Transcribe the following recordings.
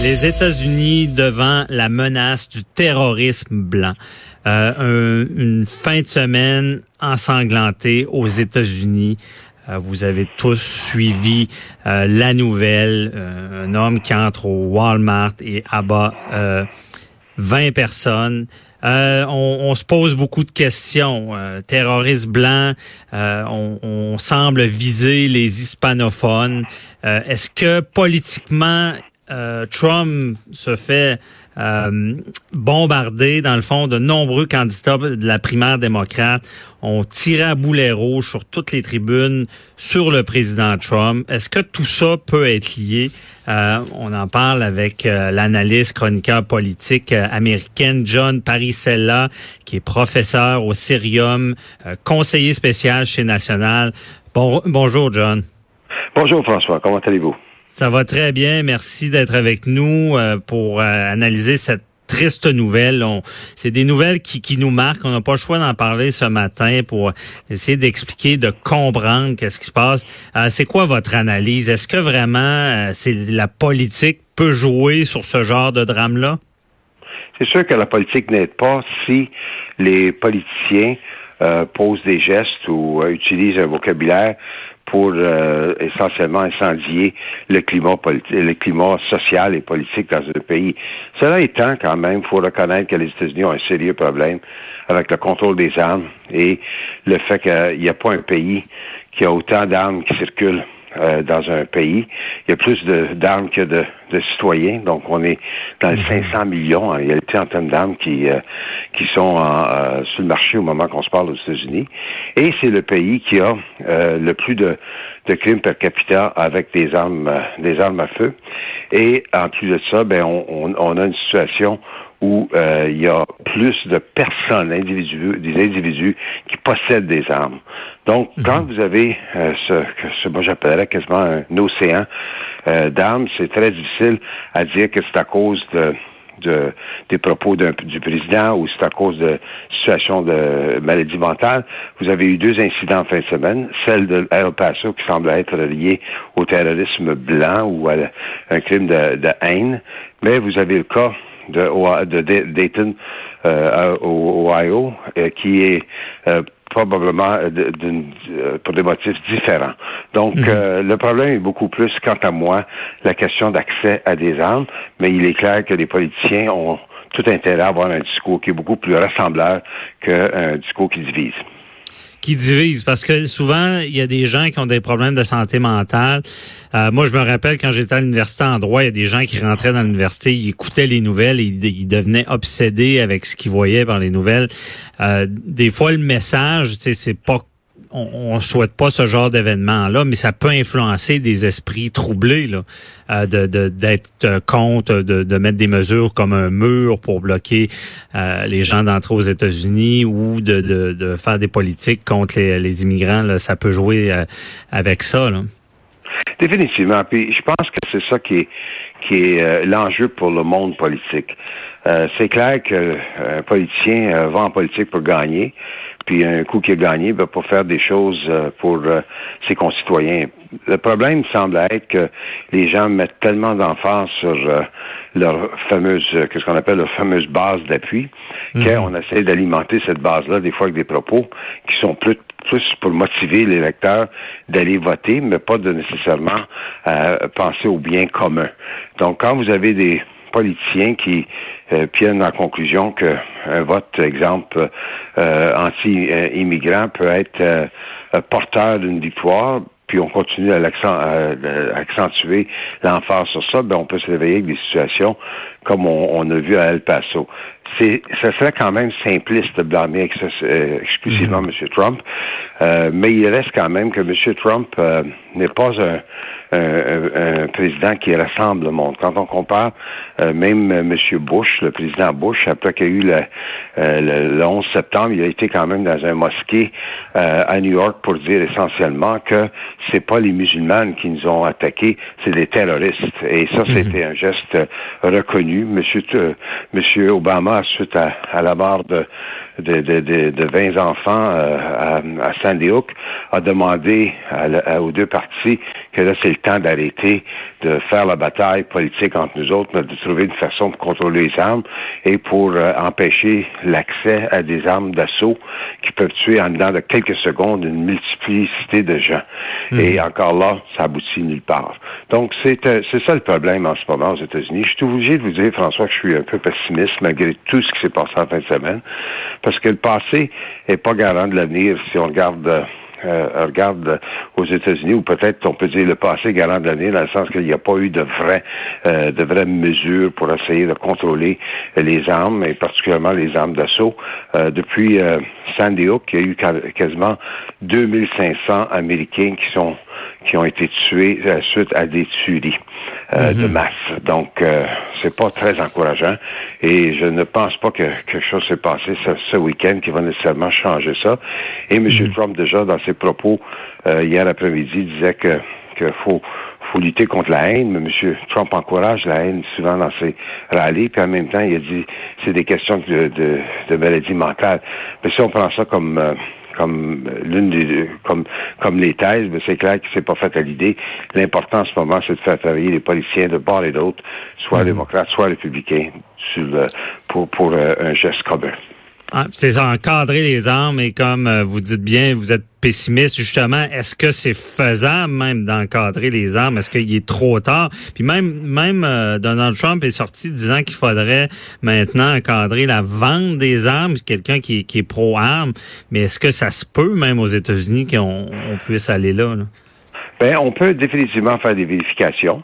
Les États-Unis devant la menace du terrorisme blanc. Euh, un, une fin de semaine ensanglantée aux États-Unis. Euh, vous avez tous suivi euh, la nouvelle. Euh, un homme qui entre au Walmart et abat 20 personnes. Euh, on, on, se pose beaucoup de questions. Euh, terroristes blancs, euh, on, on, semble viser les hispanophones. Est-ce que politiquement, Trump se fait euh, bombardé, dans le fond, de nombreux candidats de la primaire démocrate ont tiré à boulet rouge sur toutes les tribunes sur le président Trump. Est-ce que tout ça peut être lié? Euh, on en parle avec euh, l'analyste chroniqueur politique euh, américaine John Parisella, qui est professeur au Cirium, conseiller spécial chez National. Bon, bonjour, John. Bonjour, François. Comment allez-vous? Ça va très bien. Merci d'être avec nous euh, pour euh, analyser cette triste nouvelle. C'est des nouvelles qui, qui nous marquent. On n'a pas le choix d'en parler ce matin pour essayer d'expliquer, de comprendre qu'est-ce qui se passe. Euh, c'est quoi votre analyse? Est-ce que vraiment c'est la politique peut jouer sur ce genre de drame-là? C'est sûr que la politique n'aide pas si les politiciens posent des gestes ou utilisent un vocabulaire pour euh, essentiellement incendier le climat politique, le climat social et politique dans un pays. Cela étant, quand même, il faut reconnaître que les États-Unis ont un sérieux problème avec le contrôle des armes et le fait qu'il n'y a pas un pays qui a autant d'armes qui circulent euh, dans un pays. Il y a plus d'armes que de, de, citoyens. Donc, on est dans les 500 mhm. millions en réalité en termes d'armes qui, euh, qui sont euh, sur le marché au moment qu'on se parle aux États-Unis. Et c'est le pays qui a le plus de, de crimes per capita avec des armes, des armes à feu. Et en plus de ça, ben, on, on a une situation où euh, il y a plus de personnes, individus, des individus qui possèdent des armes. Donc, mhm. quand vous avez euh, ce que ce, moi j'appellerais quasiment un océan euh, d'armes, c'est très difficile à dire que c'est à cause de de, des propos du président ou c'est à cause de situation de maladie mentale. Vous avez eu deux incidents en fin de semaine, celle de El Paso qui semble être liée au terrorisme blanc ou à un crime de, haine, mais vous avez le cas de, de Dayton euh, au Ohio, euh, qui est euh, probablement d'une, pour des motifs différents. Donc, mhm. le problème est beaucoup plus, quant à moi, la question d'accès à des armes, mais il est clair que les politiciens ont tout intérêt à avoir un discours qui est beaucoup plus rassembleur qu'un discours qui divise qui divise parce que souvent il y a des gens qui ont des problèmes de santé mentale. Euh, moi, je me rappelle quand j'étais à l'université en droit, il y a des gens qui rentraient dans l'université, ils écoutaient les nouvelles, et ils devenaient obsédés avec ce qu'ils voyaient par les nouvelles. Euh, des fois, le message, c'est pas on, ne souhaite pas ce genre d'événement-là, mais ça peut influencer des esprits troublés, là, euh, de, d'être euh, contre, de, de, mettre des mesures comme un mur pour bloquer euh, les gens d'entrer aux États-Unis ou de, de, de, faire des politiques contre les, les immigrants. Là, ça peut jouer avec ça. Là. Définitivement. Puis je pense que c'est ça qui est qui est l'enjeu pour le monde politique. c'est clair qu'un politicien va en politique pour gagner, puis un coup qui a gagné ben, pour faire des choses euh, pour euh, ses concitoyens. Le problème semble être que les gens mettent tellement d'emphase sur euh, leur fameuse, qu'est-ce qu'on appelle leur fameuse base d'appui, mhm. qu'on essaie d'alimenter cette base-là des fois avec des propos qui sont plus plus pour motiver les lecteurs d'aller voter, mais pas de nécessairement penser au bien commun. Donc, quand vous avez des politiciens qui euh, viennent à la conclusion qu'un vote, exemple, euh, anti-immigrant peut être euh, porteur d'une victoire, puis on continue à, accentuer l'emphase sur ça, ben on peut se réveiller avec des situations comme on, a vu à El Paso. c'est, ça serait quand même simpliste de blâmer euh, exclusivement M. Trump, euh, mais il reste quand même que M. Trump euh, n'est pas un, un, président qui rassemble le monde. Quand on compare euh, même M. Bush, le président Bush, après qu'il y a eu le, euh, le, 11 septembre, il a été quand même dans un mosquée euh, à New York pour dire essentiellement que c'est pas les musulmans qui nous ont attaqués, c'est des terroristes. Et ça, mhm. c'était un geste reconnu. Monsieur, Monsieur Obama, suite à, à la mort de, de, de, de, 20 enfants à, à Sandy Hook, a demandé aux deux parties que là, c'est le temps d'arrêter de faire la bataille politique entre nous autres, mais de trouver une façon de contrôler les armes et pour euh, empêcher l'accès à des armes d'assaut qui peuvent tuer en dedans de quelques secondes une multiplicité de gens. Mhm. Et encore là, ça aboutit nulle part. Donc, c'est euh, c'est ça le problème en ce moment aux États-Unis. Je suis obligé de vous dire, François, que je suis un peu pessimiste malgré tout ce qui s'est passé en fin de semaine, parce que le passé n'est pas garant de l'avenir si on regarde... Euh, euh, regarde aux États-Unis, ou peut-être on peut dire le passé garant de l'année, dans le sens qu'il n'y a pas eu de vraies euh, de vraies mesures pour essayer de contrôler les armes, et particulièrement les armes d'assaut. Euh, depuis Sandy Hook, il y a eu quasiment 2500 Américains qui sont qui ont été tués euh, suite à des tueries euh, de mhm. masse. Donc, euh, c'est pas très encourageant. Et je ne pense pas que quelque chose s'est passé ce, week-end qui va nécessairement changer ça. Et M. Mhm. Trump, déjà, dans ses propos euh, hier après-midi, disait que qu'il faut faut lutter contre la haine, mais M. Trump encourage la haine souvent dans ses rallyes, puis en même temps, il a dit c'est des questions de, de, de maladie mentale. Mais si on prend ça comme comme euh, l'une des comme comme les thèses, mais c'est clair que c'est pas fait à l'idée. L'important en ce moment, c'est de faire travailler les policiers de part et d'autre, soit mhm. démocrates, soit républicains, sur pour pour euh, un geste commun. Ah, c'est encadrer les armes et comme euh, vous dites bien, vous êtes pessimiste justement. Est-ce que c'est faisable même d'encadrer les armes? Est-ce qu'il est trop tard? Puis même même euh, Donald Trump est sorti disant qu'il faudrait maintenant encadrer la vente des armes. Quelqu'un qui, qui est pro armes, mais est-ce que ça se peut même aux États-Unis qu'on on puisse aller là, là? Ben, on peut définitivement faire des vérifications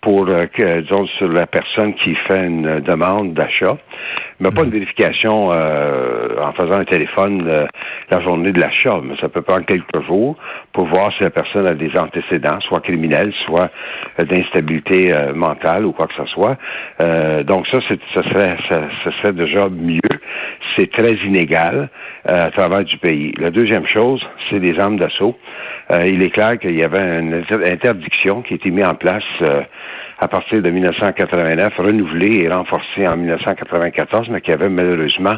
pour euh, que, disons, sur la personne qui fait une demande d'achat, mais pas une vérification euh, en faisant un téléphone euh, la journée de l'achat, mais ça peut prendre quelques jours pour voir si la personne a des antécédents, soit criminels, soit d'instabilité mentale ou quoi que ce soit. donc ça, ça serait, ça, serait déjà mieux. C'est très inégal à travers du pays. La deuxième chose, c'est les armes d'assaut. il est clair qu'il y avait une interdiction qui a été mise en place à partir de 1989, renouvelé et renforcé en 1994, mais qui avait malheureusement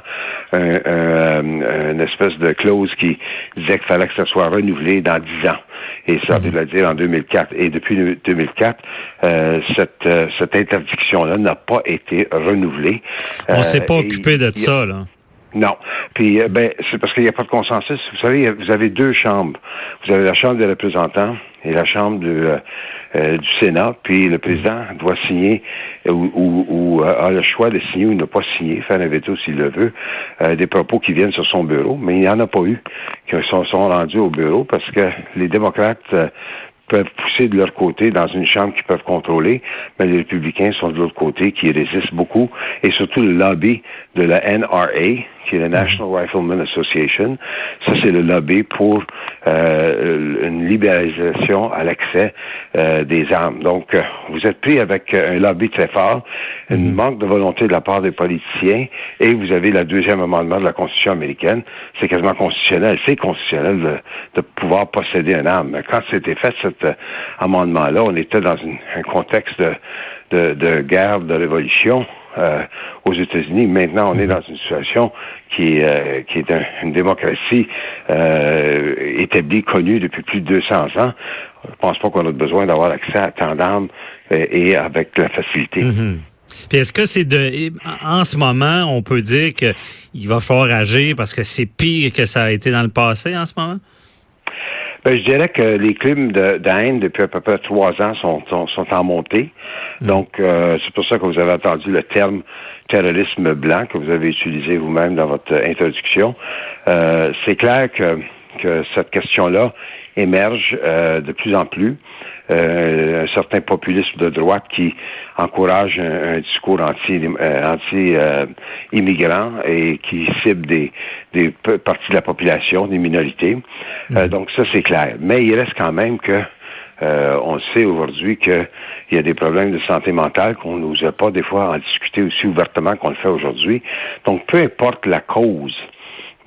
une espèce de clause qui disait qu'il fallait que ça soit renouvelé dans dix ans. Et ça veut dire en 2004. Et depuis 2004, euh, cette, euh, cette interdiction-là n'a pas été renouvelée. On ne s'est pas euh, occupé de ça, là. Non. Puis, ben, c'est parce qu'il n'y a pas de consensus. Vous savez, vous avez deux chambres. Vous avez la Chambre des représentants et la Chambre du, euh, du Sénat, puis le président doit signer ou, ou, a le choix de signer ou ne pas signer, faire un veto s'il le veut, euh, des propos qui viennent sur son bureau, mais il n'y en a pas eu qui sont, rendus au bureau parce que les démocrates euh, peuvent pousser de leur côté dans une chambre qu'ils peuvent contrôler, mais les républicains sont de l'autre côté qui résistent beaucoup, et surtout le lobby de la NRA, qui est la National Rifleman Association. Ça, c'est le lobby pour euh, une libéralisation à l'accès euh, des armes. Donc, euh, vous êtes pris avec un lobby très fort, un mhm. manque de volonté de la part des politiciens, et vous avez le deuxième amendement de la Constitution américaine. C'est quasiment constitutionnel. C'est constitutionnel de, de, pouvoir posséder une arme. Mais quand c'était fait, cet amendement-là, on était dans un contexte de, de, de guerre, de révolution. Euh, aux États-Unis. Maintenant, on est mhm. dans une situation qui, euh, qui est une démocratie euh, établie, connue depuis plus de 200 ans. Je pense pas qu'on a besoin d'avoir accès à tant d'armes et avec la facilité. Mhm. Puis est-ce que c'est de en ce moment, on peut dire qu'il va falloir agir parce que c'est pire que ça a été dans le passé en ce moment? Ben, je dirais que les crimes de, haine depuis à peu près trois ans sont, sont, en montée. Mm. Donc, euh, c'est pour ça que vous avez entendu le terme terrorisme blanc que vous avez utilisé vous-même dans votre introduction. Euh, c'est clair que, que cette question-là émerge euh, de plus en plus. Un certain populisme de droite qui encourage un, discours anti, anti immigrant et qui cible des, des parties de la population, des minorités. Mm-hmm. donc ça c'est clair. Mais il reste quand même que euh, on sait aujourd'hui qu'il y a des problèmes de santé mentale qu'on n'osait pas des fois en discuter aussi ouvertement qu'on le fait aujourd'hui. Donc, peu importe la cause,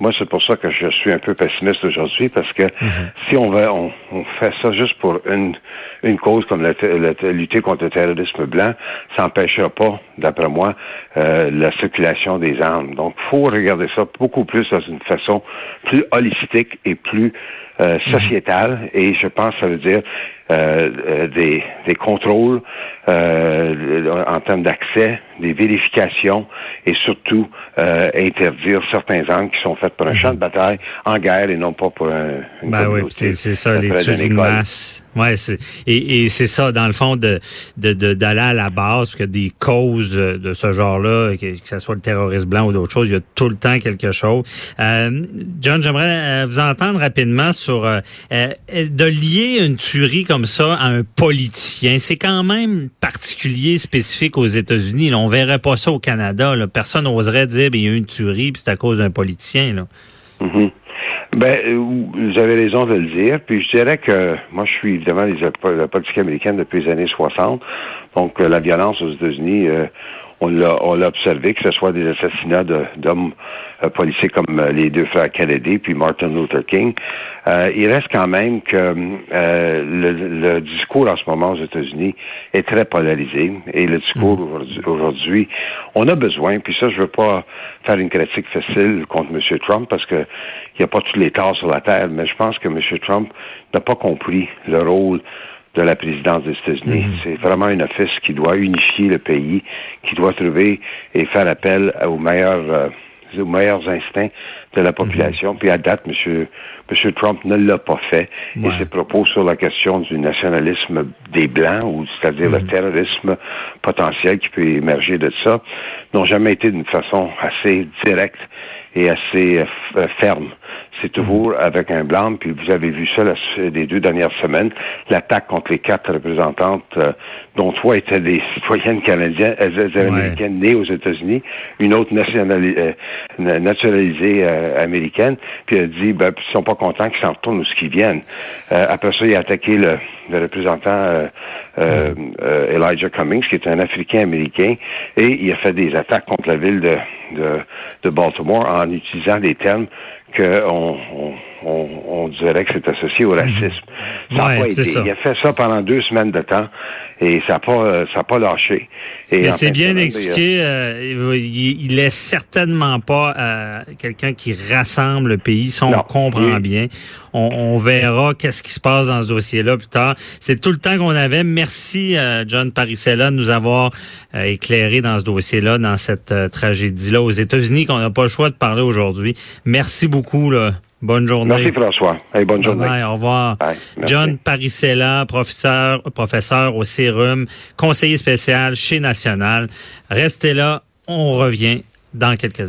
moi, c'est pour ça que je suis un peu pessimiste aujourd'hui, parce que mhm. si on, va, on, fait ça juste pour une, une cause comme la, lutter contre le terrorisme blanc, ça n'empêchera pas, d'après moi, euh, la circulation des armes. Donc, faut regarder ça beaucoup plus dans une façon plus holistique et plus euh, mhm. sociétale. Et je pense que ça veut dire euh, euh, des, des, contrôles euh, en termes d'accès, des vérifications et surtout euh, interdire certains angles qui sont faits pour un champ de mhm. bataille en guerre et non pas pour un, une ben oui, c'est ça, les tueries de masse. Ouais, et, et c'est ça, dans le fond, de d'aller de, à la base, que des causes de ce genre-là, que, que ce soit le terrorisme blanc ou d'autres choses, il y a tout le temps quelque chose. Euh, John, j'aimerais vous entendre rapidement sur euh, de lier une tuerie comme ça à un politicien. C'est quand même particulier, spécifique aux États-Unis. On verrait pas ça au Canada. Personne n'oserait dire ben, il y a eu une tuerie puis c'est à cause d'un politicien. Là. Mm-hmm. Ben, euh, vous avez raison de le dire. Puis je dirais que moi, je suis évidemment la politique américaine depuis les années 60. Donc, euh, la violence aux États-Unis, euh, on l'a observé, que ce soit des assassinats d'hommes euh, policiers comme euh, les deux frères Kennedy puis Martin Luther King. Euh, il reste quand même que le, discours en ce moment aux États-Unis est très polarisé et le discours mm. aujourd'hui, on a besoin, puis ça je veux pas faire une critique facile contre M. Trump parce que il n'y a pas tous les torts sur la terre, mais je pense que M. Trump n'a pas compris le rôle de la présidence des États-Unis. Mhm. C'est vraiment un office qui doit unifier le pays, qui doit trouver et faire appel aux meilleurs, euh, aux meilleurs instincts de la population. Mhm. Puis à date, M. Monsieur Trump ne l'a pas fait. Et ses propos sur la question du nationalisme des Blancs, ou c'est-à-dire le mhm. terrorisme potentiel qui peut émerger de ça, n'ont jamais été d'une façon assez directe et assez euh, ferme. C'est toujours mhm. avec un blanc, puis vous avez vu ça les deux dernières semaines, l'attaque contre les quatre représentantes, euh, dont trois étaient des citoyennes canadiennes, euh, américaines nées aux États-Unis, une autre nationalisée, naturalisée américaine, puis elle dit, ben, ils sont pas contents qu'ils s'en retournent où ce qu'ils viennent. après ça, il a attaqué le, représentant Elijah Cummings, qui est un Africain américain, et il a fait des attaques contre la ville de, de, de Baltimore en utilisant des termes qu'on on, on, dirait que c'est associé au racisme. Ça a pas été. Il a fait ça pendant deux semaines de temps et ça n'a pas, ça a pas lâché. Et Mais c'est bien expliqué. Euh, il, il, est certainement pas euh, quelqu'un qui rassemble le pays. Si on comprend bien, on, on verra qu'est-ce qui se passe dans ce dossier-là plus tard. C'est tout le temps qu'on avait. Merci, euh, John Parisella, de nous avoir éclairé dans ce dossier-là, dans cette tragédie-là aux États-Unis qu'on n'a pas le choix de parler aujourd'hui. Merci beaucoup. Là. Bonne journée. Merci François. bonne journée. au revoir. John Parisella, professeur, professeur au Sérum, conseiller spécial chez National. Restez là, on revient dans quelques